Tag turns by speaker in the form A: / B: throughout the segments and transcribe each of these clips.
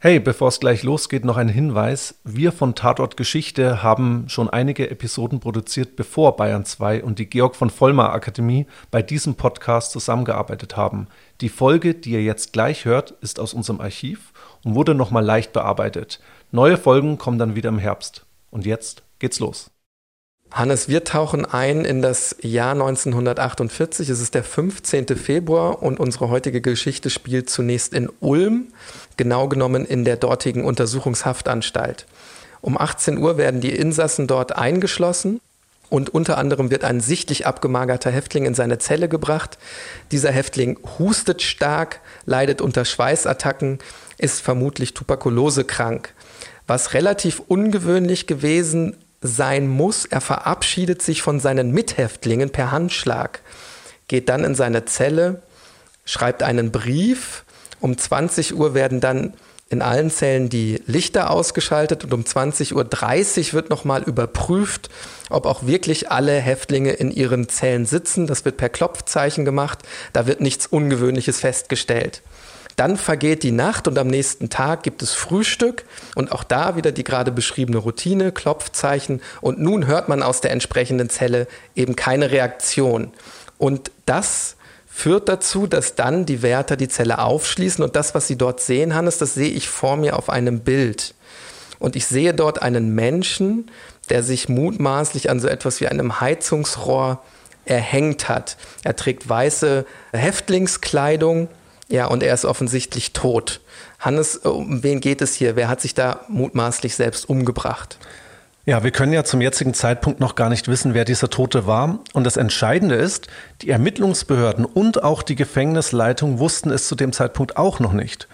A: Hey, bevor es gleich losgeht, noch ein Hinweis. Wir von Tatort Geschichte haben schon einige Episoden produziert, bevor Bayern 2 und die Georg von Vollmar Akademie bei diesem Podcast zusammengearbeitet haben. Die Folge, die ihr jetzt gleich hört, ist aus unserem Archiv und wurde nochmal leicht bearbeitet. Neue Folgen kommen dann wieder im Herbst. Und jetzt geht's los.
B: Hannes, wir tauchen ein in das Jahr 1948. Es ist der 15. Februar und unsere heutige Geschichte spielt zunächst in Ulm, genau genommen in der dortigen Untersuchungshaftanstalt. Um 18 Uhr werden die Insassen dort eingeschlossen und unter anderem wird ein sichtlich abgemagerter Häftling in seine Zelle gebracht. Dieser Häftling hustet stark, leidet unter Schweißattacken, ist vermutlich tuberkulosekrank. Was relativ ungewöhnlich gewesen sein muss. Er verabschiedet sich von seinen Mithäftlingen per Handschlag, geht dann in seine Zelle, schreibt einen Brief. Um 20 Uhr werden dann in allen Zellen die Lichter ausgeschaltet und um 20.30 Uhr wird nochmal überprüft, ob auch wirklich alle Häftlinge in ihren Zellen sitzen. Das wird per Klopfzeichen gemacht. Da wird nichts Ungewöhnliches festgestellt. Dann vergeht die Nacht und am nächsten Tag gibt es Frühstück und auch da wieder die gerade beschriebene Routine, Klopfzeichen und nun hört man aus der entsprechenden Zelle eben keine Reaktion. Und das führt dazu, dass dann die Wärter die Zelle aufschließen und das, was sie dort sehen, Hannes, das sehe ich vor mir auf einem Bild. Und ich sehe dort einen Menschen, der sich mutmaßlich an so etwas wie einem Heizungsrohr erhängt hat. Er trägt weiße Häftlingskleidung ja, und er ist offensichtlich tot. Hannes, um wen geht es hier? Wer hat sich da mutmaßlich selbst umgebracht?
A: Ja, wir können ja zum jetzigen Zeitpunkt noch gar nicht wissen, wer dieser Tote war. Und das Entscheidende ist, die Ermittlungsbehörden und auch die Gefängnisleitung wussten es zu dem Zeitpunkt auch noch nicht.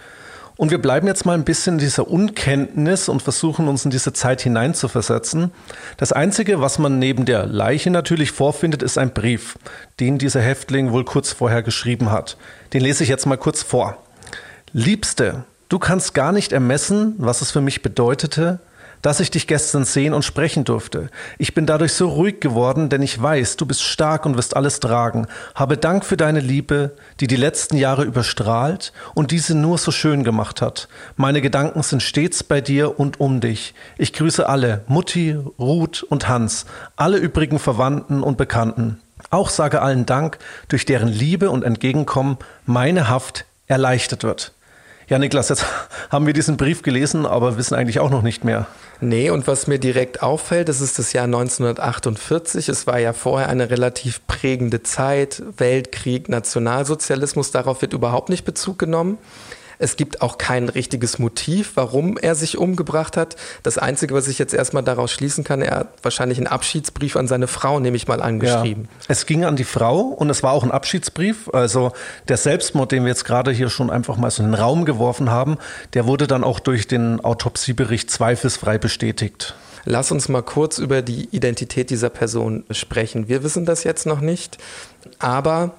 A: Und wir bleiben jetzt mal ein bisschen in dieser Unkenntnis und versuchen uns in diese Zeit hineinzuversetzen. Das Einzige, was man neben der Leiche natürlich vorfindet, ist ein Brief, den dieser Häftling wohl kurz vorher geschrieben hat. Den lese ich jetzt mal kurz vor. Liebste, du kannst gar nicht ermessen, was es für mich bedeutete, dass ich dich gestern sehen und sprechen durfte. Ich bin dadurch so ruhig geworden, denn ich weiß, du bist stark und wirst alles tragen. Habe Dank für deine Liebe, die die letzten Jahre überstrahlt und diese nur so schön gemacht hat. Meine Gedanken sind stets bei dir und um dich. Ich grüße alle, Mutti, Ruth und Hans, alle übrigen Verwandten und Bekannten. Auch sage allen Dank, durch deren Liebe und Entgegenkommen meine Haft erleichtert wird. Ja, Niklas, jetzt haben wir diesen Brief gelesen, aber wissen eigentlich auch noch nicht mehr.
B: Nee, und was mir direkt auffällt, das ist das Jahr 1948. Es war ja vorher eine relativ prägende Zeit, Weltkrieg, Nationalsozialismus, darauf wird überhaupt nicht Bezug genommen. Es gibt auch kein richtiges Motiv, warum er sich umgebracht hat. Das Einzige, was ich jetzt erstmal daraus schließen kann, er hat wahrscheinlich einen Abschiedsbrief an seine Frau, nehme ich mal angeschrieben. Ja.
A: Es ging an die Frau und es war auch ein Abschiedsbrief. Also der Selbstmord, den wir jetzt gerade hier schon einfach mal so in den Raum geworfen haben, der wurde dann auch durch den Autopsiebericht zweifelsfrei bestätigt.
B: Lass uns mal kurz über die Identität dieser Person sprechen. Wir wissen das jetzt noch nicht, aber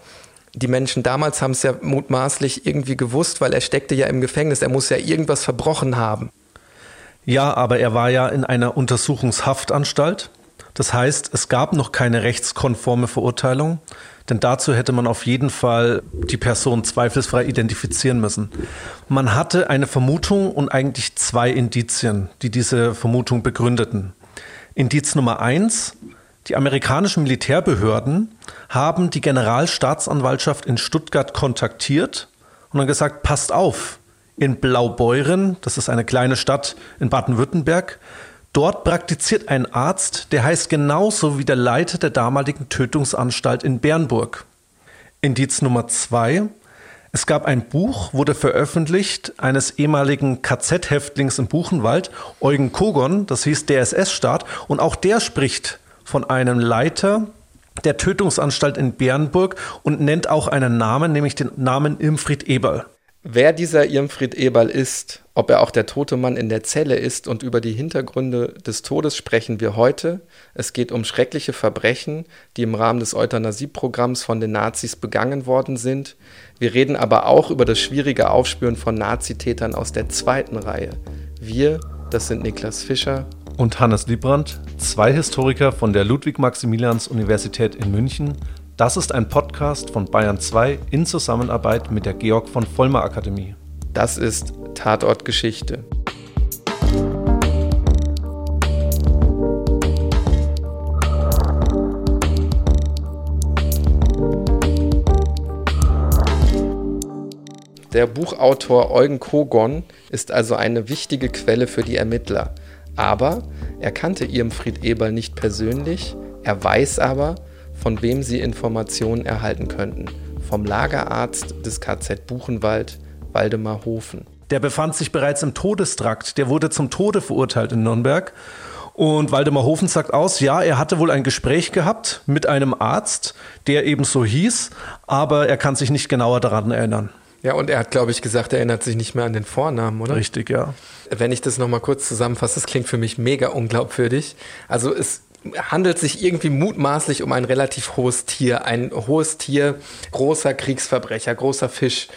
B: die Menschen damals haben es ja mutmaßlich irgendwie gewusst, weil er steckte ja im Gefängnis, er muss ja irgendwas verbrochen haben.
A: Ja, aber er war ja in einer Untersuchungshaftanstalt. Das heißt, es gab noch keine rechtskonforme Verurteilung, denn dazu hätte man auf jeden Fall die Person zweifelsfrei identifizieren müssen. Man hatte eine Vermutung und eigentlich zwei Indizien, die diese Vermutung begründeten. Indiz Nummer eins, die amerikanischen Militärbehörden haben die Generalstaatsanwaltschaft in Stuttgart kontaktiert und dann gesagt, passt auf, in Blaubeuren, das ist eine kleine Stadt in Baden-Württemberg, dort praktiziert ein Arzt, der heißt genauso wie der Leiter der damaligen Tötungsanstalt in Bernburg. Indiz Nummer zwei, es gab ein Buch, wurde veröffentlicht, eines ehemaligen KZ-Häftlings im Buchenwald, Eugen Kogon, das hieß der SS-Staat, und auch der spricht von einem Leiter der Tötungsanstalt in Bernburg und nennt auch einen Namen, nämlich den Namen Irmfried Eberl.
B: Wer dieser Irmfried Eberl ist, ob er auch der tote Mann in der Zelle ist und über die Hintergründe des Todes sprechen wir heute. Es geht um schreckliche Verbrechen, die im Rahmen des Euthanasieprogramms von den Nazis begangen worden sind. Wir reden aber auch über das schwierige Aufspüren von Nazitätern aus der zweiten Reihe. Wir, das sind Niklas Fischer
A: und Hannes Liebrandt, zwei Historiker von der Ludwig-Maximilians-Universität in München. Das ist ein Podcast von Bayern 2 in Zusammenarbeit mit der Georg von Vollmer Akademie.
B: Das ist Tatortgeschichte. Der Buchautor Eugen Kogon ist also eine wichtige Quelle für die Ermittler. Aber er kannte Irmfried Eberl nicht persönlich, er weiß aber, von wem sie Informationen erhalten könnten. Vom Lagerarzt des KZ Buchenwald, Waldemar Hofen.
A: Der befand sich bereits im Todestrakt, der wurde zum Tode verurteilt in Nürnberg. Und Waldemar Hofen sagt aus, ja, er hatte wohl ein Gespräch gehabt mit einem Arzt, der eben so hieß, aber er kann sich nicht genauer daran erinnern.
B: Ja, und er hat, glaube ich, gesagt, er erinnert sich nicht mehr an den Vornamen, oder?
A: Richtig, ja.
B: Wenn ich das nochmal kurz zusammenfasse, das klingt für mich mega unglaubwürdig. Also es handelt sich irgendwie mutmaßlich um ein relativ hohes Tier. Ein hohes Tier, großer Kriegsverbrecher, großer Fisch.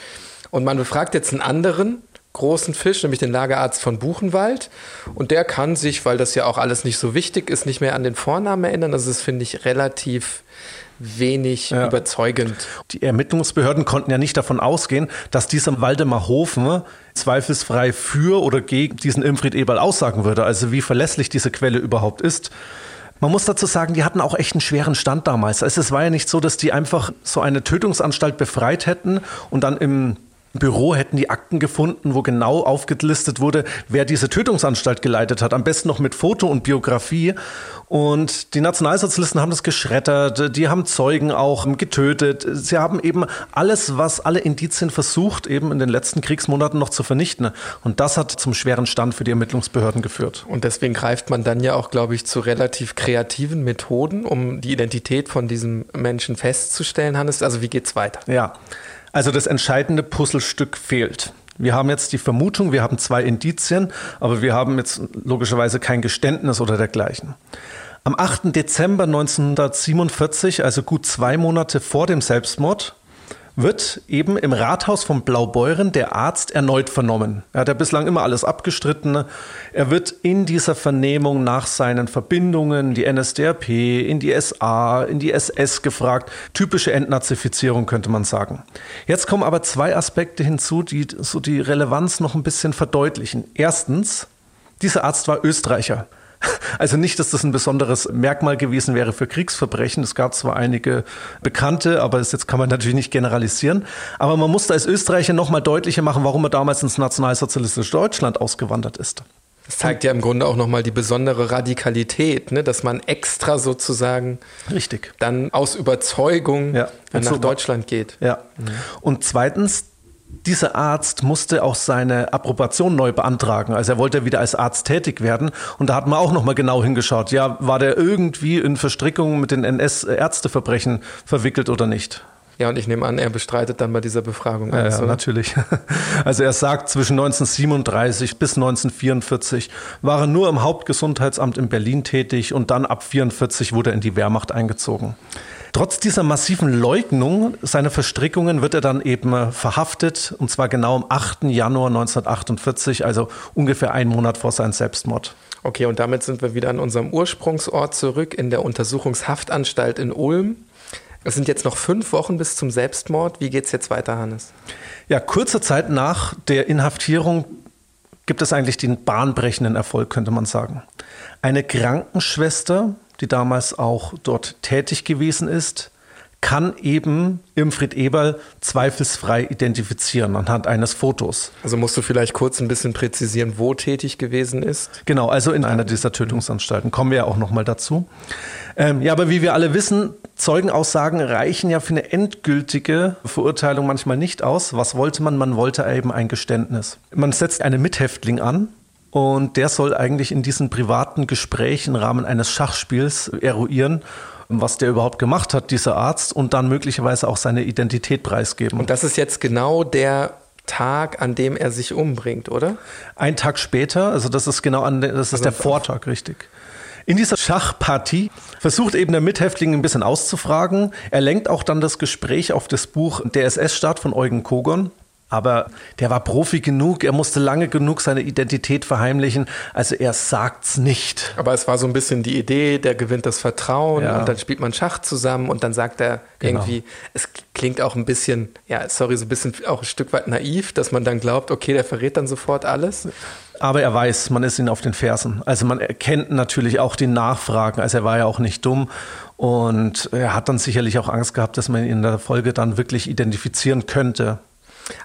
B: Und man befragt jetzt einen anderen großen Fisch, nämlich den Lagerarzt von Buchenwald. Und der kann sich, weil das ja auch alles nicht so wichtig ist, nicht mehr an den Vornamen erinnern. Also das finde ich relativ wenig ja. überzeugend.
A: Die Ermittlungsbehörden konnten ja nicht davon ausgehen, dass dieser Waldemar Hofen zweifelsfrei für oder gegen diesen Imfried Eberl aussagen würde, also wie verlässlich diese Quelle überhaupt ist. Man muss dazu sagen, die hatten auch echt einen schweren Stand damals. Also es war ja nicht so, dass die einfach so eine Tötungsanstalt befreit hätten und dann im Büro hätten die Akten gefunden, wo genau aufgelistet wurde, wer diese Tötungsanstalt geleitet hat. Am besten noch mit Foto und Biografie. Und die Nationalsozialisten haben das geschreddert, die haben Zeugen auch getötet. Sie haben eben alles, was alle Indizien versucht, eben in den letzten Kriegsmonaten noch zu vernichten. Und das hat zum schweren Stand für die Ermittlungsbehörden geführt.
B: Und deswegen greift man dann ja auch, glaube ich, zu relativ kreativen Methoden, um die Identität von diesem Menschen festzustellen, Hannes. Also wie geht's weiter?
A: Ja. Also das entscheidende Puzzlestück fehlt. Wir haben jetzt die Vermutung, wir haben zwei Indizien, aber wir haben jetzt logischerweise kein Geständnis oder dergleichen. Am 8. Dezember 1947, also gut zwei Monate vor dem Selbstmord, wird eben im Rathaus von Blaubeuren der Arzt erneut vernommen. Er hat ja bislang immer alles abgestritten. Er wird in dieser Vernehmung nach seinen Verbindungen, die NSDAP, in die SA, in die SS gefragt. Typische Entnazifizierung könnte man sagen. Jetzt kommen aber zwei Aspekte hinzu, die so die Relevanz noch ein bisschen verdeutlichen. Erstens, dieser Arzt war Österreicher. Also nicht, dass das ein besonderes Merkmal gewesen wäre für Kriegsverbrechen. Es gab zwar einige Bekannte, aber das jetzt kann man natürlich nicht generalisieren. Aber man musste als Österreicher nochmal deutlicher machen, warum er damals ins nationalsozialistische Deutschland ausgewandert ist.
B: Das zeigt ja im Grunde auch nochmal die besondere Radikalität, ne? dass man extra sozusagen
A: Richtig.
B: dann aus Überzeugung ja. nach so Deutschland geht.
A: Ja. Mhm. Und zweitens, dieser Arzt musste auch seine Approbation neu beantragen. Also er wollte wieder als Arzt tätig werden. Und da hat man auch nochmal genau hingeschaut. Ja, war der irgendwie in Verstrickungen mit den NS-Ärzteverbrechen verwickelt oder nicht?
B: Ja, und ich nehme an, er bestreitet dann bei dieser Befragung
A: alles, ja, ja natürlich. Also er sagt, zwischen 1937 bis 1944 war er nur im Hauptgesundheitsamt in Berlin tätig und dann ab 1944 wurde er in die Wehrmacht eingezogen. Trotz dieser massiven Leugnung seiner Verstrickungen wird er dann eben verhaftet, und zwar genau am 8. Januar 1948, also ungefähr einen Monat vor seinem Selbstmord.
B: Okay, und damit sind wir wieder an unserem Ursprungsort zurück in der Untersuchungshaftanstalt in Ulm. Es sind jetzt noch fünf Wochen bis zum Selbstmord. Wie geht es jetzt weiter, Hannes?
A: Ja, kurze Zeit nach der Inhaftierung gibt es eigentlich den bahnbrechenden Erfolg, könnte man sagen. Eine Krankenschwester die damals auch dort tätig gewesen ist, kann eben Imfried Eberl zweifelsfrei identifizieren anhand eines Fotos.
B: Also musst du vielleicht kurz ein bisschen präzisieren, wo tätig gewesen ist?
A: Genau, also in einer dieser Tötungsanstalten. Kommen wir ja auch nochmal dazu. Ähm, ja, aber wie wir alle wissen, Zeugenaussagen reichen ja für eine endgültige Verurteilung manchmal nicht aus. Was wollte man? Man wollte eben ein Geständnis. Man setzt einen Mithäftling an, und der soll eigentlich in diesen privaten Gesprächen im Rahmen eines Schachspiels eruieren, was der überhaupt gemacht hat, dieser Arzt, und dann möglicherweise auch seine Identität preisgeben.
B: Und das ist jetzt genau der Tag, an dem er sich umbringt, oder?
A: Ein Tag später, also das ist genau an, das ist also der Vortag, richtig. In dieser Schachpartie versucht eben der Mithäftling ein bisschen auszufragen. Er lenkt auch dann das Gespräch auf das Buch Der SS-Staat von Eugen Kogon. Aber der war Profi genug, er musste lange genug seine Identität verheimlichen, also er sagt's nicht.
B: Aber es war so ein bisschen die Idee, der gewinnt das Vertrauen ja. und dann spielt man Schach zusammen und dann sagt er genau. irgendwie, es klingt auch ein bisschen, ja, sorry, so ein bisschen auch ein Stück weit naiv, dass man dann glaubt, okay, der verrät dann sofort alles.
A: Aber er weiß, man ist ihn auf den Fersen. Also man erkennt natürlich auch die Nachfragen. Also er war ja auch nicht dumm. Und er hat dann sicherlich auch Angst gehabt, dass man ihn in der Folge dann wirklich identifizieren könnte.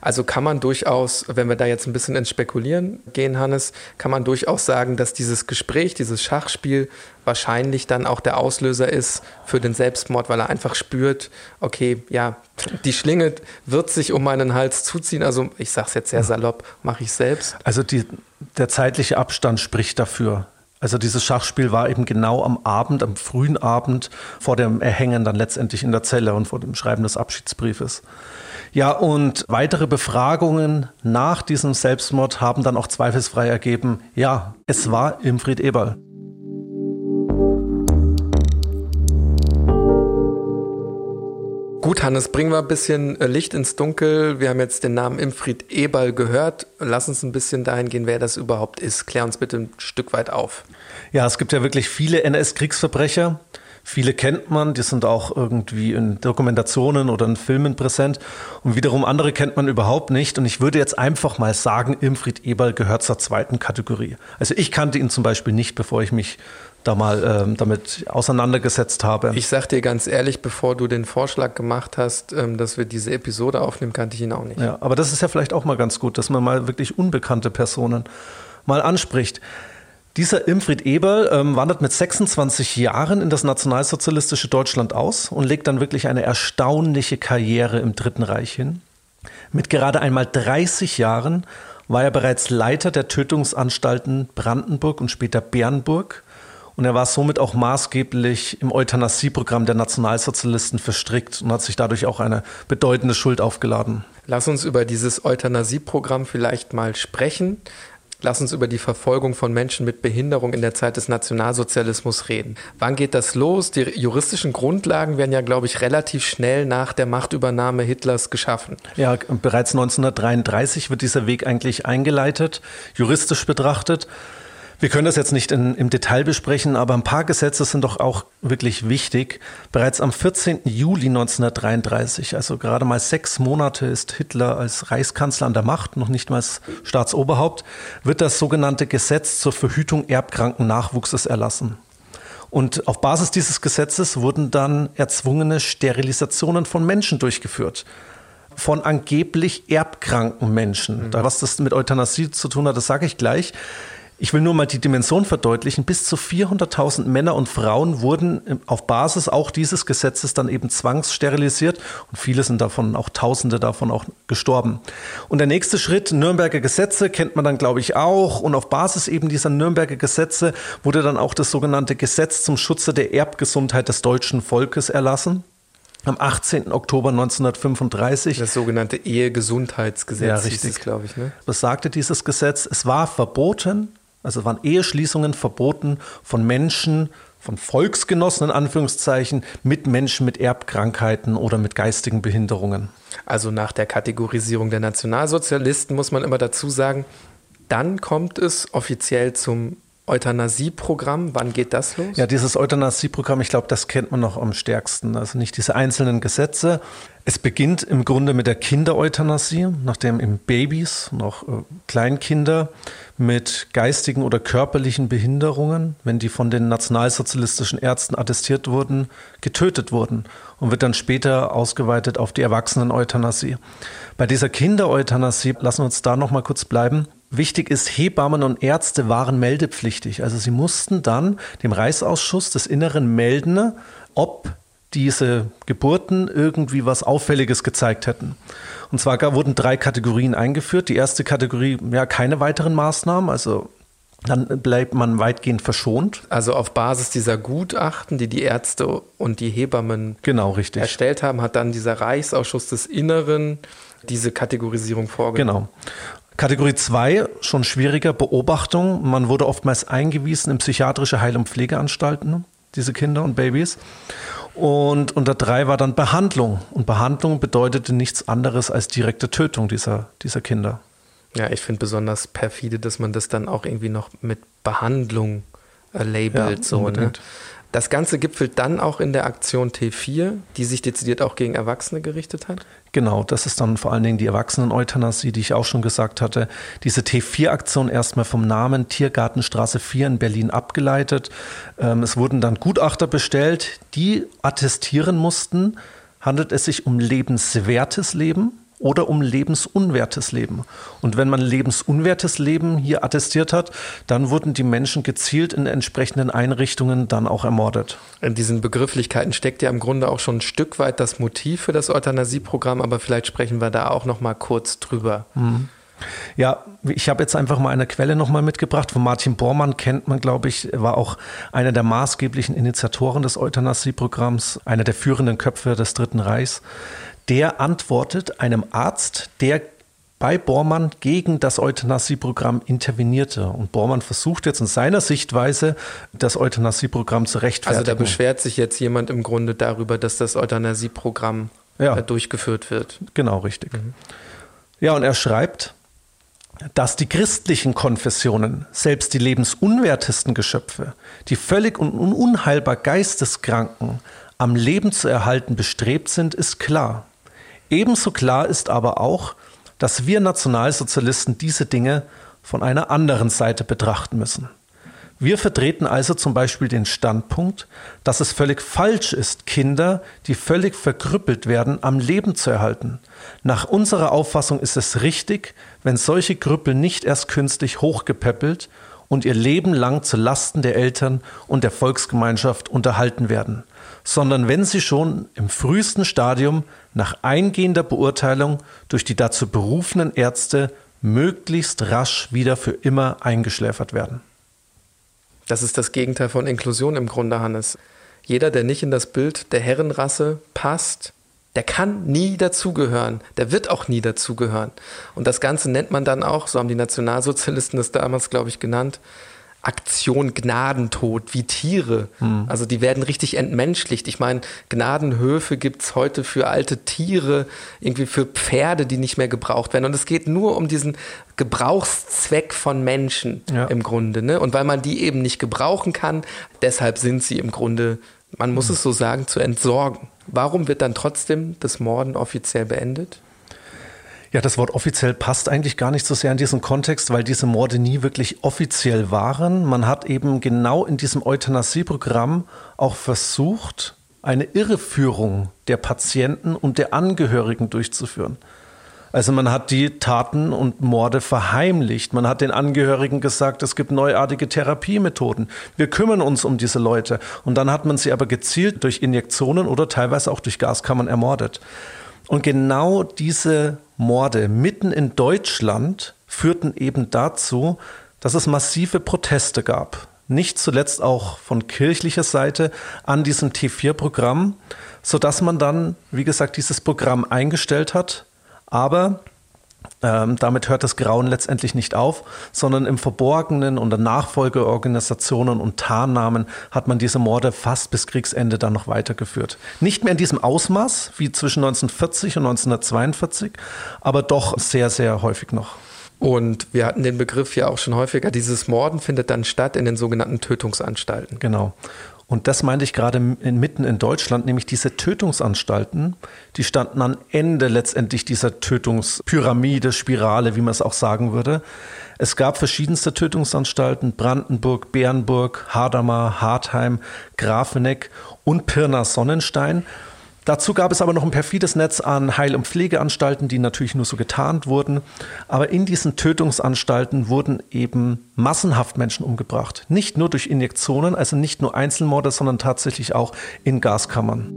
B: Also kann man durchaus, wenn wir da jetzt ein bisschen ins Spekulieren gehen, Hannes, kann man durchaus sagen, dass dieses Gespräch, dieses Schachspiel wahrscheinlich dann auch der Auslöser ist für den Selbstmord, weil er einfach spürt, okay, ja, die Schlinge wird sich um meinen Hals zuziehen. Also ich sage es jetzt sehr salopp, mache ich selbst.
A: Also die, der zeitliche Abstand spricht dafür. Also dieses Schachspiel war eben genau am Abend, am frühen Abend vor dem Erhängen dann letztendlich in der Zelle und vor dem Schreiben des Abschiedsbriefes. Ja, und weitere Befragungen nach diesem Selbstmord haben dann auch zweifelsfrei ergeben, ja, es war Imfried Eberl.
B: Gut, Hannes, bringen wir ein bisschen äh, Licht ins Dunkel. Wir haben jetzt den Namen Imfried Eberl gehört. Lass uns ein bisschen dahin gehen, wer das überhaupt ist. Klär uns bitte ein Stück weit auf.
A: Ja, es gibt ja wirklich viele NS-Kriegsverbrecher. Viele kennt man, die sind auch irgendwie in Dokumentationen oder in Filmen präsent. Und wiederum andere kennt man überhaupt nicht. Und ich würde jetzt einfach mal sagen, Imfried Eberl gehört zur zweiten Kategorie. Also ich kannte ihn zum Beispiel nicht, bevor ich mich da mal ähm, damit auseinandergesetzt habe.
B: Ich sag dir ganz ehrlich, bevor du den Vorschlag gemacht hast, ähm, dass wir diese Episode aufnehmen, kannte ich ihn auch nicht.
A: Ja, aber das ist ja vielleicht auch mal ganz gut, dass man mal wirklich unbekannte Personen mal anspricht. Dieser Imfried Eberl ähm, wandert mit 26 Jahren in das nationalsozialistische Deutschland aus und legt dann wirklich eine erstaunliche Karriere im Dritten Reich hin. Mit gerade einmal 30 Jahren war er bereits Leiter der Tötungsanstalten Brandenburg und später Bernburg. Und er war somit auch maßgeblich im Euthanasieprogramm der Nationalsozialisten verstrickt und hat sich dadurch auch eine bedeutende Schuld aufgeladen.
B: Lass uns über dieses Euthanasieprogramm vielleicht mal sprechen. Lass uns über die Verfolgung von Menschen mit Behinderung in der Zeit des Nationalsozialismus reden. Wann geht das los? Die juristischen Grundlagen werden ja, glaube ich, relativ schnell nach der Machtübernahme Hitlers geschaffen.
A: Ja, bereits 1933 wird dieser Weg eigentlich eingeleitet, juristisch betrachtet. Wir können das jetzt nicht in, im Detail besprechen, aber ein paar Gesetze sind doch auch wirklich wichtig. Bereits am 14. Juli 1933, also gerade mal sechs Monate ist Hitler als Reichskanzler an der Macht, noch nicht mal als Staatsoberhaupt, wird das sogenannte Gesetz zur Verhütung erbkranken Nachwuchses erlassen. Und auf Basis dieses Gesetzes wurden dann erzwungene Sterilisationen von Menschen durchgeführt von angeblich erbkranken Menschen. Mhm. Was das mit Euthanasie zu tun hat, das sage ich gleich. Ich will nur mal die Dimension verdeutlichen. Bis zu 400.000 Männer und Frauen wurden auf Basis auch dieses Gesetzes dann eben zwangssterilisiert und viele sind davon, auch Tausende davon auch gestorben. Und der nächste Schritt, Nürnberger Gesetze, kennt man dann, glaube ich, auch. Und auf Basis eben dieser Nürnberger Gesetze wurde dann auch das sogenannte Gesetz zum Schutze der Erbgesundheit des deutschen Volkes erlassen am 18. Oktober 1935.
B: Das sogenannte Ehegesundheitsgesetz, ja, richtig, glaube ich. Ne?
A: Was sagte dieses Gesetz? Es war verboten, also waren Eheschließungen verboten von Menschen, von Volksgenossen in Anführungszeichen, mit Menschen mit Erbkrankheiten oder mit geistigen Behinderungen.
B: Also nach der Kategorisierung der Nationalsozialisten muss man immer dazu sagen, dann kommt es offiziell zum Euthanasieprogramm, wann geht das los?
A: Ja, dieses Euthanasieprogramm, ich glaube, das kennt man noch am stärksten. Also nicht diese einzelnen Gesetze. Es beginnt im Grunde mit der Kindereuthanasie, nachdem eben Babys und auch äh, Kleinkinder mit geistigen oder körperlichen Behinderungen, wenn die von den nationalsozialistischen Ärzten attestiert wurden, getötet wurden und wird dann später ausgeweitet auf die Erwachsenen-Euthanasie. Bei dieser Kindereuthanasie, lassen wir uns da noch mal kurz bleiben, Wichtig ist, Hebammen und Ärzte waren meldepflichtig. Also sie mussten dann dem Reichsausschuss des Inneren melden, ob diese Geburten irgendwie was Auffälliges gezeigt hätten. Und zwar wurden drei Kategorien eingeführt. Die erste Kategorie, ja, keine weiteren Maßnahmen, also dann bleibt man weitgehend verschont.
B: Also auf Basis dieser Gutachten, die die Ärzte und die Hebammen
A: genau,
B: erstellt haben, hat dann dieser Reichsausschuss des Inneren diese Kategorisierung vorgenommen.
A: Genau. Kategorie 2, schon schwieriger, Beobachtung. Man wurde oftmals eingewiesen in psychiatrische Heil- und Pflegeanstalten, diese Kinder und Babys. Und unter drei war dann Behandlung. Und Behandlung bedeutete nichts anderes als direkte Tötung dieser, dieser Kinder.
B: Ja, ich finde besonders perfide, dass man das dann auch irgendwie noch mit Behandlung äh, labelt. Ja, so, ne? Das Ganze gipfelt dann auch in der Aktion T4, die sich dezidiert auch gegen Erwachsene gerichtet hat?
A: Genau, das ist dann vor allen Dingen die Erwachsenen-Euthanasie, die ich auch schon gesagt hatte. Diese T4-Aktion erstmal vom Namen Tiergartenstraße 4 in Berlin abgeleitet. Ähm, es wurden dann Gutachter bestellt, die attestieren mussten, handelt es sich um lebenswertes Leben oder um lebensunwertes Leben. Und wenn man lebensunwertes Leben hier attestiert hat, dann wurden die Menschen gezielt in entsprechenden Einrichtungen dann auch ermordet.
B: In diesen Begrifflichkeiten steckt ja im Grunde auch schon ein Stück weit das Motiv für das Euthanasieprogramm, aber vielleicht sprechen wir da auch noch mal kurz drüber. Mhm.
A: Ja, ich habe jetzt einfach mal eine Quelle nochmal mitgebracht. Von Martin Bormann kennt man, glaube ich, war auch einer der maßgeblichen Initiatoren des Euthanasieprogramms, einer der führenden Köpfe des Dritten Reichs der antwortet einem Arzt, der bei Bormann gegen das Euthanasieprogramm intervenierte. Und Bormann versucht jetzt in seiner Sichtweise, das Euthanasieprogramm zu rechtfertigen.
B: Also da beschwert sich jetzt jemand im Grunde darüber, dass das Euthanasieprogramm ja. Äh, durchgeführt wird.
A: Genau, richtig. Mhm. Ja, und er schreibt, dass die christlichen Konfessionen, selbst die lebensunwertesten Geschöpfe, die völlig und unheilbar Geisteskranken am Leben zu erhalten bestrebt sind, ist klar. Ebenso klar ist aber auch, dass wir Nationalsozialisten diese Dinge von einer anderen Seite betrachten müssen. Wir vertreten also zum Beispiel den Standpunkt, dass es völlig falsch ist, Kinder, die völlig verkrüppelt werden, am Leben zu erhalten. Nach unserer Auffassung ist es richtig, wenn solche Krüppel nicht erst künstlich hochgepäppelt und ihr Leben lang zu Lasten der Eltern und der Volksgemeinschaft unterhalten werden sondern wenn sie schon im frühesten Stadium nach eingehender Beurteilung durch die dazu berufenen Ärzte möglichst rasch wieder für immer eingeschläfert werden.
B: Das ist das Gegenteil von Inklusion im Grunde, Hannes. Jeder, der nicht in das Bild der Herrenrasse passt, der kann nie dazugehören. Der wird auch nie dazugehören. Und das Ganze nennt man dann auch, so haben die Nationalsozialisten das damals, glaube ich, genannt, Aktion Gnadentod, wie Tiere. Hm. Also die werden richtig entmenschlicht. Ich meine, Gnadenhöfe gibt's heute für alte Tiere, irgendwie für Pferde, die nicht mehr gebraucht werden. Und es geht nur um diesen Gebrauchszweck von Menschen ja. im Grunde. Ne? Und weil man die eben nicht gebrauchen kann, deshalb sind sie im Grunde, man muss hm. es so sagen, zu entsorgen. Warum wird dann trotzdem das Morden offiziell beendet?
A: Ja, das Wort offiziell passt eigentlich gar nicht so sehr in diesen Kontext, weil diese Morde nie wirklich offiziell waren. Man hat eben genau in diesem Euthanasieprogramm auch versucht, eine Irreführung der Patienten und der Angehörigen durchzuführen. Also man hat die Taten und Morde verheimlicht. Man hat den Angehörigen gesagt, es gibt neuartige Therapiemethoden. Wir kümmern uns um diese Leute. Und dann hat man sie aber gezielt durch Injektionen oder teilweise auch durch Gaskammern ermordet. Und genau diese Morde mitten in Deutschland führten eben dazu, dass es massive Proteste gab. Nicht zuletzt auch von kirchlicher Seite an diesem T4-Programm, sodass man dann, wie gesagt, dieses Programm eingestellt hat. Aber ähm, damit hört das Grauen letztendlich nicht auf, sondern im Verborgenen unter Nachfolgeorganisationen und Tarnnamen hat man diese Morde fast bis Kriegsende dann noch weitergeführt. Nicht mehr in diesem Ausmaß wie zwischen 1940 und 1942, aber doch sehr, sehr häufig noch.
B: Und wir hatten den Begriff ja auch schon häufiger. Dieses Morden findet dann statt in den sogenannten Tötungsanstalten.
A: Genau. Und das meinte ich gerade mitten in Deutschland, nämlich diese Tötungsanstalten, die standen am Ende letztendlich dieser Tötungspyramide, Spirale, wie man es auch sagen würde. Es gab verschiedenste Tötungsanstalten, Brandenburg, Bernburg, Hadamar, Hartheim, Grafeneck und Pirna Sonnenstein. Dazu gab es aber noch ein perfides Netz an Heil- und Pflegeanstalten, die natürlich nur so getarnt wurden. Aber in diesen Tötungsanstalten wurden eben massenhaft Menschen umgebracht. Nicht nur durch Injektionen, also nicht nur Einzelmorde, sondern tatsächlich auch in Gaskammern.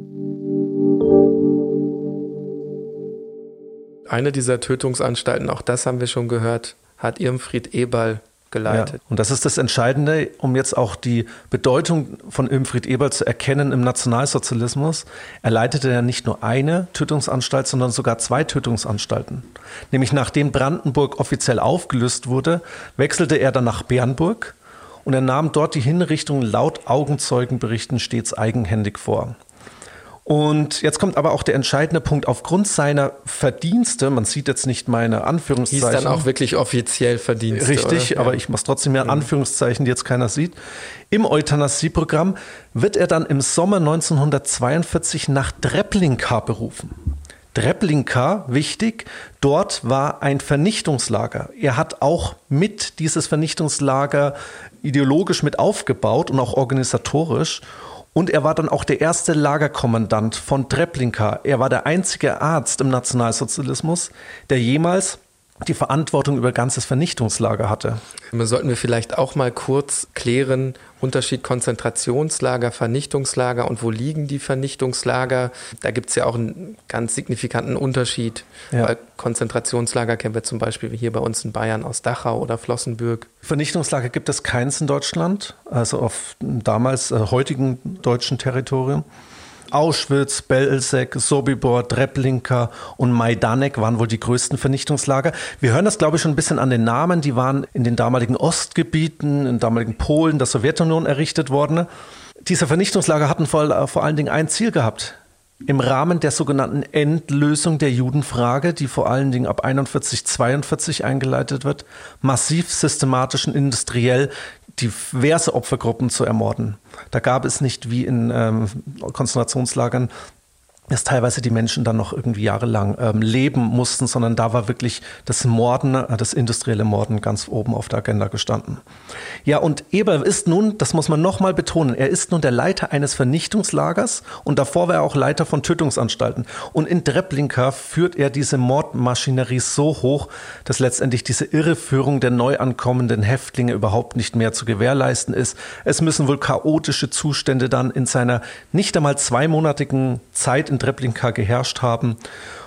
B: Eine dieser Tötungsanstalten, auch das haben wir schon gehört, hat Irmfried Eberl geleitet. Ja,
A: und das ist das Entscheidende, um jetzt auch die Bedeutung von Irmfried Eberl zu erkennen im Nationalsozialismus. Er leitete ja nicht nur eine Tötungsanstalt, sondern sogar zwei Tötungsanstalten. Nämlich nachdem Brandenburg offiziell aufgelöst wurde, wechselte er dann nach Bernburg und er nahm dort die Hinrichtung laut Augenzeugenberichten stets eigenhändig vor. Und jetzt kommt aber auch der entscheidende Punkt. Aufgrund seiner Verdienste, man sieht jetzt nicht meine Anführungszeichen.
B: Hieß dann auch wirklich offiziell Verdienste.
A: Richtig,
B: oder?
A: aber ja. ich muss trotzdem mehr Anführungszeichen, die jetzt keiner sieht. Im Euthanasieprogramm wird er dann im Sommer 1942 nach Treblinka berufen. Treblinka, wichtig, dort war ein Vernichtungslager. Er hat auch mit dieses Vernichtungslager ideologisch mit aufgebaut und auch organisatorisch. Und er war dann auch der erste Lagerkommandant von Treblinka. Er war der einzige Arzt im Nationalsozialismus, der jemals die Verantwortung über ganzes Vernichtungslager hatte.
B: Sollten wir vielleicht auch mal kurz klären, Unterschied Konzentrationslager, Vernichtungslager und wo liegen die Vernichtungslager? Da gibt es ja auch einen ganz signifikanten Unterschied. Ja. Weil Konzentrationslager kennen wir zum Beispiel hier bei uns in Bayern aus Dachau oder Flossenbürg.
A: Vernichtungslager gibt es keins in Deutschland, also auf damals äh, heutigen deutschen Territorium. Auschwitz, Belzec, Sobibor, Treblinka und Majdanek waren wohl die größten Vernichtungslager. Wir hören das, glaube ich, schon ein bisschen an den Namen. Die waren in den damaligen Ostgebieten, in damaligen Polen, der Sowjetunion errichtet worden. Diese Vernichtungslager hatten vor, vor allen Dingen ein Ziel gehabt. Im Rahmen der sogenannten Endlösung der Judenfrage, die vor allen Dingen ab 41, 42 eingeleitet wird, massiv systematisch und industriell diverse Opfergruppen zu ermorden. Da gab es nicht wie in ähm, Konzentrationslagern dass teilweise die Menschen dann noch irgendwie jahrelang ähm, leben mussten, sondern da war wirklich das Morden, äh, das industrielle Morden ganz oben auf der Agenda gestanden. Ja, und Eber ist nun, das muss man nochmal betonen, er ist nun der Leiter eines Vernichtungslagers und davor war er auch Leiter von Tötungsanstalten. Und in Treblinka führt er diese Mordmaschinerie so hoch, dass letztendlich diese Irreführung der neu ankommenden Häftlinge überhaupt nicht mehr zu gewährleisten ist. Es müssen wohl chaotische Zustände dann in seiner nicht einmal zweimonatigen Zeit in in Treblinka geherrscht haben.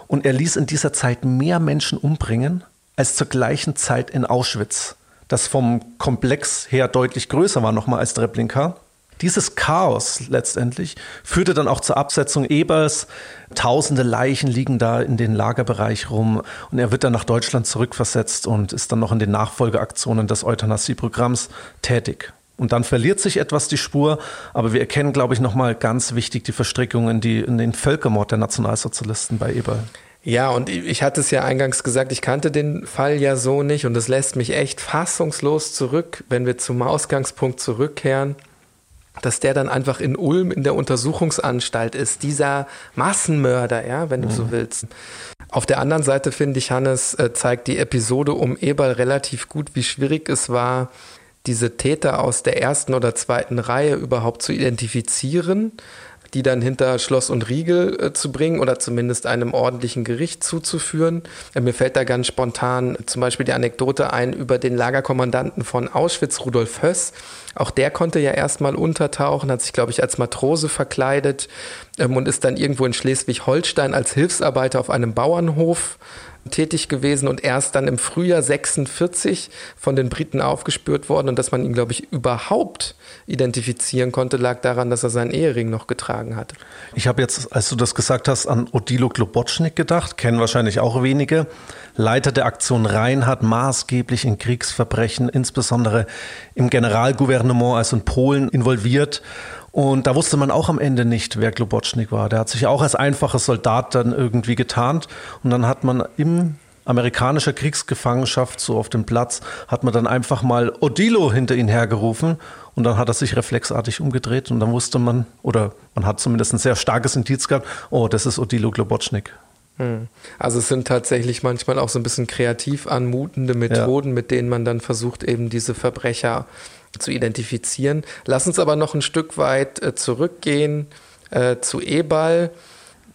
A: Und er ließ in dieser Zeit mehr Menschen umbringen als zur gleichen Zeit in Auschwitz, das vom Komplex her deutlich größer war nochmal als Treblinka. Dieses Chaos letztendlich führte dann auch zur Absetzung Ebers. Tausende Leichen liegen da in den Lagerbereich rum und er wird dann nach Deutschland zurückversetzt und ist dann noch in den Nachfolgeaktionen des Euthanasieprogramms tätig. Und dann verliert sich etwas die Spur. Aber wir erkennen, glaube ich, nochmal ganz wichtig die Verstrickung in, die, in den Völkermord der Nationalsozialisten bei Eberl.
B: Ja, und ich hatte es ja eingangs gesagt, ich kannte den Fall ja so nicht und es lässt mich echt fassungslos zurück, wenn wir zum Ausgangspunkt zurückkehren, dass der dann einfach in Ulm in der Untersuchungsanstalt ist, dieser Massenmörder, ja, wenn du mhm. so willst. Auf der anderen Seite finde ich, Hannes, äh, zeigt die Episode um Eberl relativ gut, wie schwierig es war, diese Täter aus der ersten oder zweiten Reihe überhaupt zu identifizieren, die dann hinter Schloss und Riegel äh, zu bringen oder zumindest einem ordentlichen Gericht zuzuführen. Äh, mir fällt da ganz spontan zum Beispiel die Anekdote ein über den Lagerkommandanten von Auschwitz, Rudolf Höss. Auch der konnte ja erstmal untertauchen, hat sich, glaube ich, als Matrose verkleidet ähm, und ist dann irgendwo in Schleswig-Holstein als Hilfsarbeiter auf einem Bauernhof tätig gewesen und erst dann im Frühjahr 46 von den Briten aufgespürt worden und dass man ihn, glaube ich, überhaupt identifizieren konnte, lag daran, dass er seinen Ehering noch getragen hatte.
A: Ich habe jetzt, als du das gesagt hast, an Odilo Globotschnik gedacht, kennen wahrscheinlich auch wenige. Leiter der Aktion Reinhardt, maßgeblich in Kriegsverbrechen, insbesondere im Generalgouvernement, also in Polen, involviert und da wusste man auch am Ende nicht, wer Globotschnik war. Der hat sich auch als einfacher Soldat dann irgendwie getarnt. Und dann hat man im amerikanischer Kriegsgefangenschaft, so auf dem Platz, hat man dann einfach mal Odilo hinter ihn hergerufen und dann hat er sich reflexartig umgedreht und dann wusste man, oder man hat zumindest ein sehr starkes Indiz gehabt, oh, das ist Odilo Globotschnik.
B: Hm. Also es sind tatsächlich manchmal auch so ein bisschen kreativ anmutende Methoden, ja. mit denen man dann versucht, eben diese Verbrecher zu identifizieren. Lass uns aber noch ein Stück weit äh, zurückgehen äh, zu Ebal.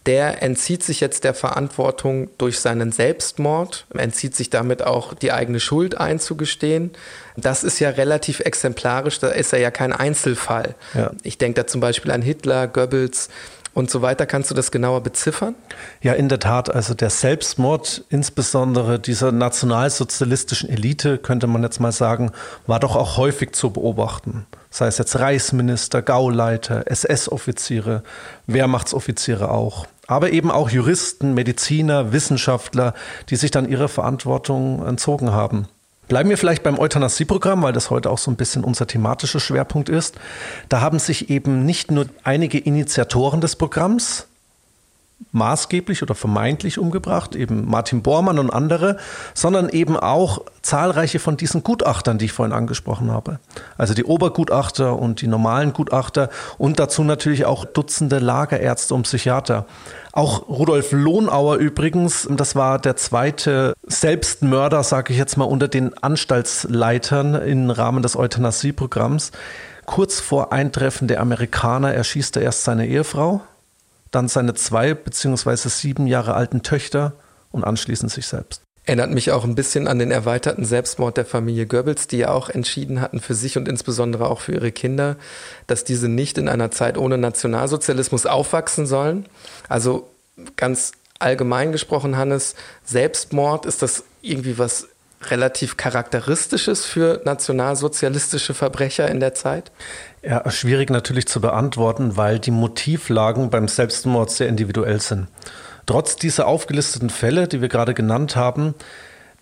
B: Der entzieht sich jetzt der Verantwortung durch seinen Selbstmord, entzieht sich damit auch die eigene Schuld einzugestehen. Das ist ja relativ exemplarisch, da ist er ja kein Einzelfall. Ja. Ich denke da zum Beispiel an Hitler, Goebbels, und so weiter. Kannst du das genauer beziffern?
A: Ja, in der Tat. Also der Selbstmord, insbesondere dieser nationalsozialistischen Elite, könnte man jetzt mal sagen, war doch auch häufig zu beobachten. Sei es jetzt Reichsminister, Gauleiter, SS-Offiziere, Wehrmachtsoffiziere auch. Aber eben auch Juristen, Mediziner, Wissenschaftler, die sich dann ihrer Verantwortung entzogen haben. Bleiben wir vielleicht beim Euthanasieprogramm, weil das heute auch so ein bisschen unser thematischer Schwerpunkt ist. Da haben sich eben nicht nur einige Initiatoren des Programms maßgeblich oder vermeintlich umgebracht, eben Martin Bormann und andere, sondern eben auch zahlreiche von diesen Gutachtern, die ich vorhin angesprochen habe. Also die Obergutachter und die normalen Gutachter und dazu natürlich auch Dutzende Lagerärzte und Psychiater. Auch Rudolf Lohnauer übrigens, das war der zweite Selbstmörder, sage ich jetzt mal, unter den Anstaltsleitern im Rahmen des Euthanasieprogramms. Kurz vor Eintreffen der Amerikaner erschießt er erst seine Ehefrau, dann seine zwei beziehungsweise sieben Jahre alten Töchter und anschließend sich selbst.
B: Erinnert mich auch ein bisschen an den erweiterten Selbstmord der Familie Goebbels, die ja auch entschieden hatten für sich und insbesondere auch für ihre Kinder, dass diese nicht in einer Zeit ohne Nationalsozialismus aufwachsen sollen. Also ganz allgemein gesprochen, Hannes, Selbstmord, ist das irgendwie was relativ charakteristisches für nationalsozialistische Verbrecher in der Zeit?
A: Ja, schwierig natürlich zu beantworten, weil die Motivlagen beim Selbstmord sehr individuell sind. Trotz dieser aufgelisteten Fälle, die wir gerade genannt haben,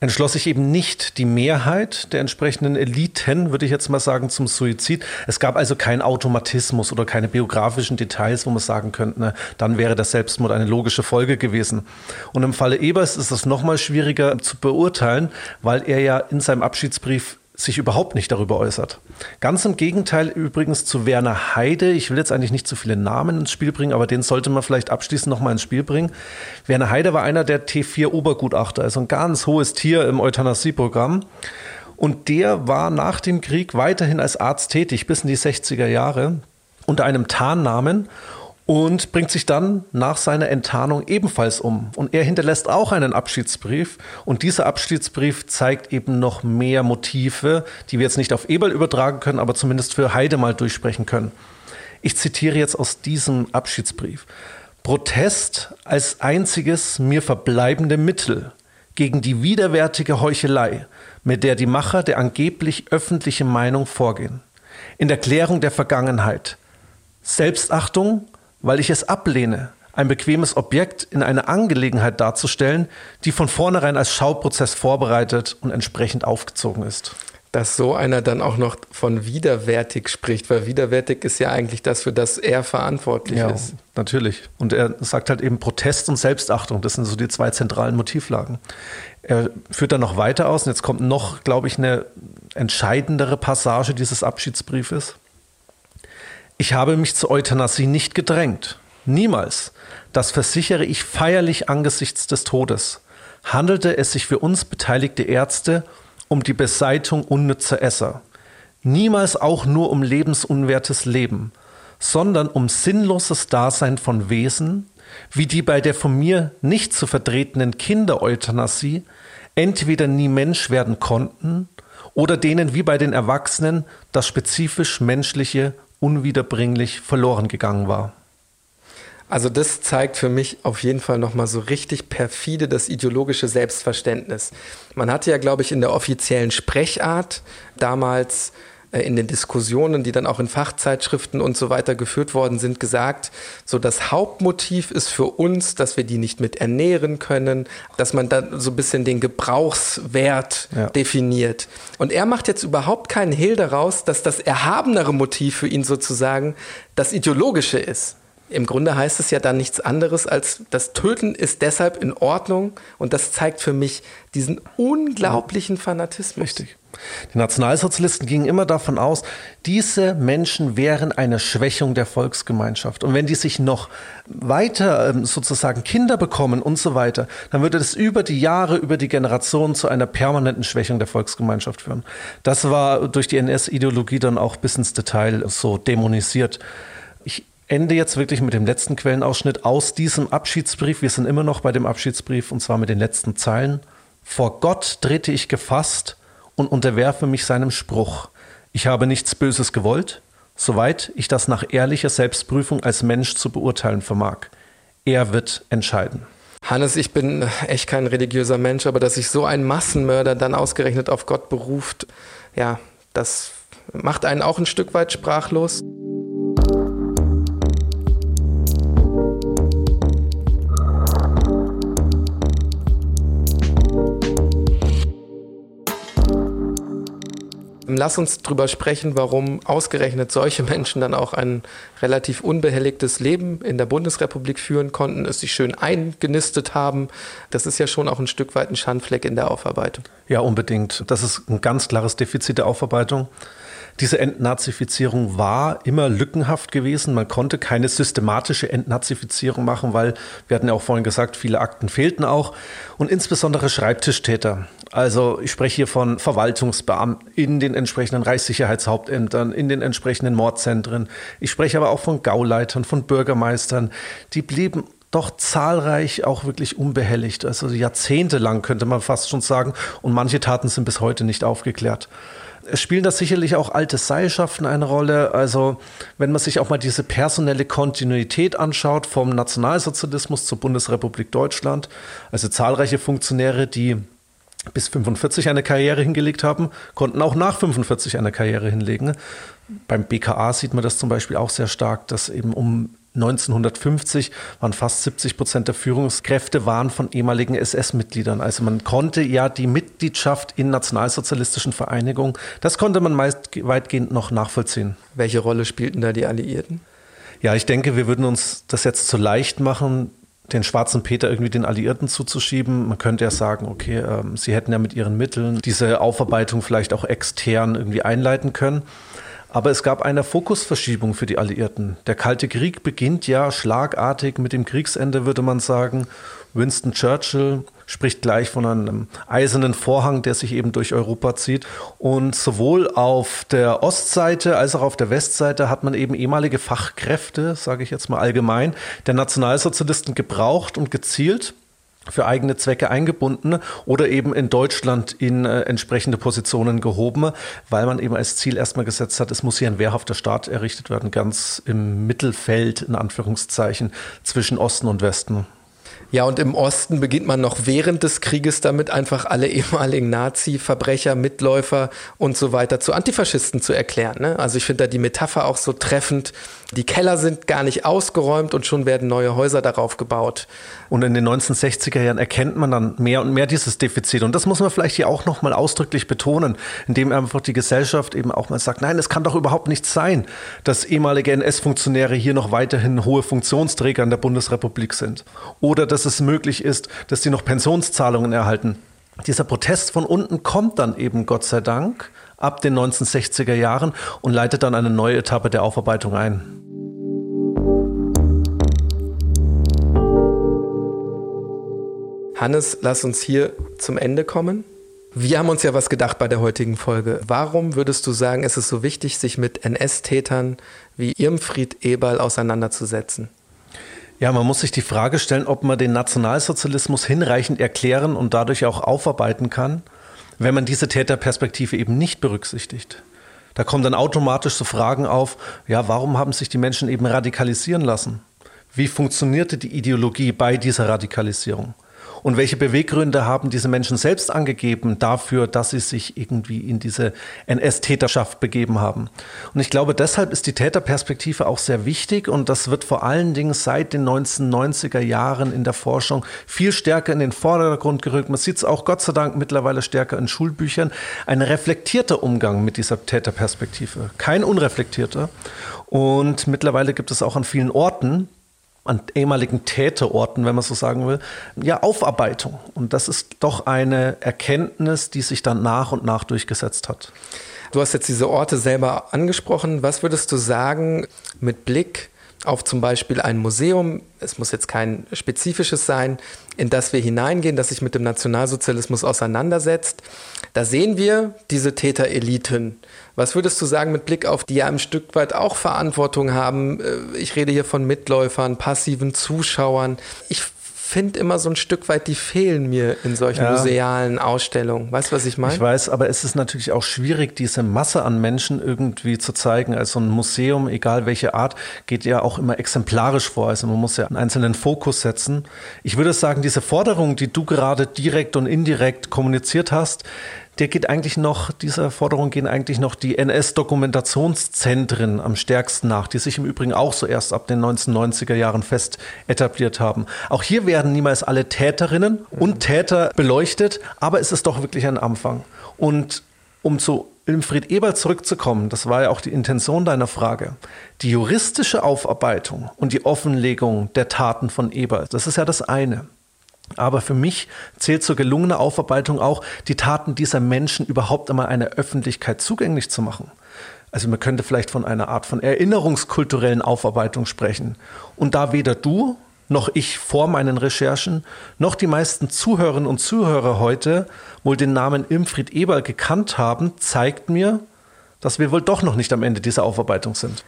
A: entschloss sich eben nicht die Mehrheit der entsprechenden Eliten, würde ich jetzt mal sagen, zum Suizid. Es gab also keinen Automatismus oder keine biografischen Details, wo man sagen könnte, ne, dann wäre der Selbstmord eine logische Folge gewesen. Und im Falle Ebers ist es nochmal schwieriger zu beurteilen, weil er ja in seinem Abschiedsbrief sich überhaupt nicht darüber äußert. Ganz im Gegenteil übrigens zu Werner Heide. Ich will jetzt eigentlich nicht zu viele Namen ins Spiel bringen, aber den sollte man vielleicht abschließend nochmal ins Spiel bringen. Werner Heide war einer der T4-Obergutachter, also ein ganz hohes Tier im Euthanasieprogramm. Und der war nach dem Krieg weiterhin als Arzt tätig, bis in die 60er Jahre, unter einem Tarnnamen und bringt sich dann nach seiner Enttarnung ebenfalls um. Und er hinterlässt auch einen Abschiedsbrief. Und dieser Abschiedsbrief zeigt eben noch mehr Motive, die wir jetzt nicht auf Eberl übertragen können, aber zumindest für Heide mal durchsprechen können. Ich zitiere jetzt aus diesem Abschiedsbrief. Protest als einziges mir verbleibende Mittel gegen die widerwärtige Heuchelei, mit der die Macher der angeblich öffentlichen Meinung vorgehen. In der Klärung der Vergangenheit. Selbstachtung weil ich es ablehne, ein bequemes Objekt in eine Angelegenheit darzustellen, die von vornherein als Schauprozess vorbereitet und entsprechend aufgezogen ist.
B: Dass so einer dann auch noch von widerwärtig spricht, weil widerwärtig ist ja eigentlich das, für das er verantwortlich ja, ist.
A: Natürlich. Und er sagt halt eben Protest und Selbstachtung. Das sind so die zwei zentralen Motivlagen. Er führt dann noch weiter aus und jetzt kommt noch, glaube ich, eine entscheidendere Passage dieses Abschiedsbriefes. Ich habe mich zur Euthanasie nicht gedrängt. Niemals. Das versichere ich feierlich angesichts des Todes. Handelte es sich für uns beteiligte Ärzte um die Beseitigung unnützer Esser. Niemals auch nur um lebensunwertes Leben, sondern um sinnloses Dasein von Wesen, wie die bei der von mir nicht zu vertretenen Kindereuthanasie entweder nie Mensch werden konnten oder denen wie bei den Erwachsenen das spezifisch menschliche unwiederbringlich verloren gegangen war.
B: Also das zeigt für mich auf jeden Fall nochmal so richtig perfide das ideologische Selbstverständnis. Man hatte ja, glaube ich, in der offiziellen Sprechart damals in den Diskussionen, die dann auch in Fachzeitschriften und so weiter geführt worden sind, gesagt, so das Hauptmotiv ist für uns, dass wir die nicht mit ernähren können, dass man da so ein bisschen den Gebrauchswert ja. definiert. Und er macht jetzt überhaupt keinen Hehl daraus, dass das erhabenere Motiv für ihn sozusagen das ideologische ist. Im Grunde heißt es ja dann nichts anderes als, das Töten ist deshalb in Ordnung und das zeigt für mich diesen unglaublichen Fanatismus.
A: Richtig. Die Nationalsozialisten gingen immer davon aus, diese Menschen wären eine Schwächung der Volksgemeinschaft. Und wenn die sich noch weiter ähm, sozusagen Kinder bekommen und so weiter, dann würde das über die Jahre, über die Generationen zu einer permanenten Schwächung der Volksgemeinschaft führen. Das war durch die NS-Ideologie dann auch bis ins Detail so dämonisiert. Ich ende jetzt wirklich mit dem letzten Quellenausschnitt aus diesem Abschiedsbrief. Wir sind immer noch bei dem Abschiedsbrief und zwar mit den letzten Zeilen. Vor Gott trete ich gefasst und unterwerfe mich seinem Spruch. Ich habe nichts Böses gewollt, soweit ich das nach ehrlicher Selbstprüfung als Mensch zu beurteilen vermag. Er wird entscheiden.
B: Hannes, ich bin echt kein religiöser Mensch, aber dass sich so ein Massenmörder dann ausgerechnet auf Gott beruft, ja, das macht einen auch ein Stück weit sprachlos. Lass uns drüber sprechen, warum ausgerechnet solche Menschen dann auch ein relativ unbehelligtes Leben in der Bundesrepublik führen konnten, es sich schön eingenistet haben. Das ist ja schon auch ein Stück weit ein Schandfleck in der Aufarbeitung.
A: Ja, unbedingt. Das ist ein ganz klares Defizit der Aufarbeitung. Diese Entnazifizierung war immer lückenhaft gewesen. Man konnte keine systematische Entnazifizierung machen, weil, wir hatten ja auch vorhin gesagt, viele Akten fehlten auch. Und insbesondere Schreibtischtäter. Also ich spreche hier von Verwaltungsbeamten in den entsprechenden Reichssicherheitshauptämtern, in den entsprechenden Mordzentren. Ich spreche aber auch von Gauleitern, von Bürgermeistern. Die blieben doch zahlreich auch wirklich unbehelligt. Also jahrzehntelang könnte man fast schon sagen. Und manche Taten sind bis heute nicht aufgeklärt. Es spielen da sicherlich auch alte Seilschaften eine Rolle. Also wenn man sich auch mal diese personelle Kontinuität anschaut vom Nationalsozialismus zur Bundesrepublik Deutschland, also zahlreiche Funktionäre, die bis 45 eine Karriere hingelegt haben, konnten auch nach 45 eine Karriere hinlegen. Beim BKA sieht man das zum Beispiel auch sehr stark, dass eben um 1950 waren fast 70 Prozent der Führungskräfte waren von ehemaligen SS-Mitgliedern. Also man konnte ja die Mitgliedschaft in nationalsozialistischen Vereinigungen, das konnte man meist weitgehend noch nachvollziehen.
B: Welche Rolle spielten da die Alliierten?
A: Ja, ich denke, wir würden uns das jetzt zu leicht machen, den schwarzen Peter irgendwie den Alliierten zuzuschieben. Man könnte ja sagen, okay, ähm, sie hätten ja mit ihren Mitteln diese Aufarbeitung vielleicht auch extern irgendwie einleiten können. Aber es gab eine Fokusverschiebung für die Alliierten. Der Kalte Krieg beginnt ja schlagartig mit dem Kriegsende, würde man sagen. Winston Churchill spricht gleich von einem eisernen Vorhang, der sich eben durch Europa zieht. Und sowohl auf der Ostseite als auch auf der Westseite hat man eben ehemalige Fachkräfte, sage ich jetzt mal allgemein, der Nationalsozialisten gebraucht und gezielt für eigene Zwecke eingebunden oder eben in Deutschland in äh, entsprechende Positionen gehoben, weil man eben als Ziel erstmal gesetzt hat, es muss hier ein wehrhafter Staat errichtet werden, ganz im Mittelfeld in Anführungszeichen zwischen Osten und Westen.
B: Ja, und im Osten beginnt man noch während des Krieges damit, einfach alle ehemaligen Nazi-Verbrecher, Mitläufer und so weiter zu Antifaschisten zu erklären. Ne? Also ich finde da die Metapher auch so treffend. Die Keller sind gar nicht ausgeräumt und schon werden neue Häuser darauf gebaut.
A: Und in den 1960er Jahren erkennt man dann mehr und mehr dieses Defizit. Und das muss man vielleicht hier auch nochmal ausdrücklich betonen, indem einfach die Gesellschaft eben auch mal sagt, nein, es kann doch überhaupt nicht sein, dass ehemalige NS-Funktionäre hier noch weiterhin hohe Funktionsträger in der Bundesrepublik sind. Oder dass es möglich ist, dass sie noch Pensionszahlungen erhalten. Dieser Protest von unten kommt dann eben, Gott sei Dank, ab den 1960er Jahren und leitet dann eine neue Etappe der Aufarbeitung ein.
B: Hannes, lass uns hier zum Ende kommen. Wir haben uns ja was gedacht bei der heutigen Folge. Warum würdest du sagen, ist es so wichtig, sich mit NS-Tätern wie Irmfried Eberl auseinanderzusetzen?
A: Ja, man muss sich die Frage stellen, ob man den Nationalsozialismus hinreichend erklären und dadurch auch aufarbeiten kann, wenn man diese Täterperspektive eben nicht berücksichtigt. Da kommen dann automatisch so Fragen auf, ja, warum haben sich die Menschen eben radikalisieren lassen? Wie funktionierte die Ideologie bei dieser Radikalisierung? Und welche Beweggründe haben diese Menschen selbst angegeben dafür, dass sie sich irgendwie in diese NS-Täterschaft begeben haben? Und ich glaube, deshalb ist die Täterperspektive auch sehr wichtig und das wird vor allen Dingen seit den 1990er Jahren in der Forschung viel stärker in den Vordergrund gerückt. Man sieht es auch Gott sei Dank mittlerweile stärker in Schulbüchern. Ein reflektierter Umgang mit dieser Täterperspektive, kein unreflektierter. Und mittlerweile gibt es auch an vielen Orten an ehemaligen Täterorten, wenn man so sagen will, ja, Aufarbeitung. Und das ist doch eine Erkenntnis, die sich dann nach und nach durchgesetzt hat.
B: Du hast jetzt diese Orte selber angesprochen. Was würdest du sagen mit Blick auf zum Beispiel ein Museum, es muss jetzt kein spezifisches sein, in das wir hineingehen, das sich mit dem Nationalsozialismus auseinandersetzt. Da sehen wir diese Tätereliten. Was würdest du sagen mit Blick auf die ja ein Stück weit auch Verantwortung haben? Äh, ich rede hier von Mitläufern, passiven Zuschauern. Ich finde immer so ein Stück weit, die fehlen mir in solchen ja. musealen Ausstellungen. Weißt du, was ich meine?
A: Ich weiß, aber es ist natürlich auch schwierig, diese Masse an Menschen irgendwie zu zeigen. Also ein Museum, egal welche Art, geht ja auch immer exemplarisch vor. Also man muss ja einen einzelnen Fokus setzen. Ich würde sagen, diese Forderung, die du gerade direkt und indirekt kommuniziert hast, der geht eigentlich noch, dieser Forderung gehen eigentlich noch die NS-Dokumentationszentren am stärksten nach, die sich im Übrigen auch so erst ab den 1990er Jahren fest etabliert haben. Auch hier werden niemals alle Täterinnen und Täter beleuchtet, aber es ist doch wirklich ein Anfang. Und umso Wilfried Eberl zurückzukommen, das war ja auch die Intention deiner Frage. Die juristische Aufarbeitung und die Offenlegung der Taten von Eberl, das ist ja das eine. Aber für mich zählt zur gelungenen Aufarbeitung auch, die Taten dieser Menschen überhaupt einmal einer Öffentlichkeit zugänglich zu machen. Also man könnte vielleicht von einer Art von erinnerungskulturellen Aufarbeitung sprechen. Und da weder du noch ich vor meinen Recherchen, noch die meisten Zuhörerinnen und Zuhörer heute wohl den Namen Imfried Eberl gekannt haben, zeigt mir, dass wir wohl doch noch nicht am Ende dieser Aufarbeitung sind.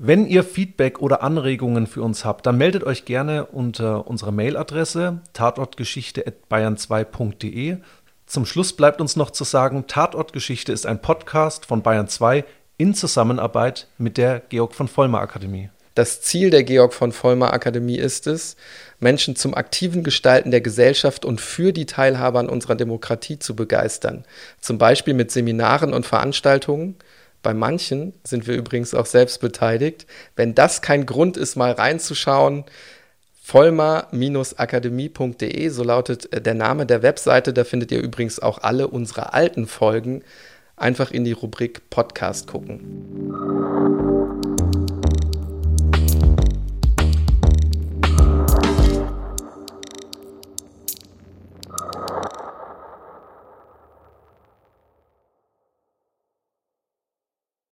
A: Wenn ihr Feedback oder Anregungen für uns habt, dann meldet euch gerne unter unserer Mailadresse tatortgeschichte.bayern2.de. Zum Schluss bleibt uns noch zu sagen, Tatortgeschichte ist ein Podcast von Bayern 2 in Zusammenarbeit mit der Georg von Vollmer Akademie.
B: Das Ziel der Georg von Vollmer Akademie ist es, Menschen zum aktiven Gestalten der Gesellschaft und für die Teilhabe an unserer Demokratie zu begeistern. Zum Beispiel mit Seminaren und Veranstaltungen. Bei manchen sind wir übrigens auch selbst beteiligt. Wenn das kein Grund ist, mal reinzuschauen, vollmer-akademie.de, so lautet äh, der Name der Webseite. Da findet ihr übrigens auch alle unsere alten Folgen. Einfach in die Rubrik Podcast gucken.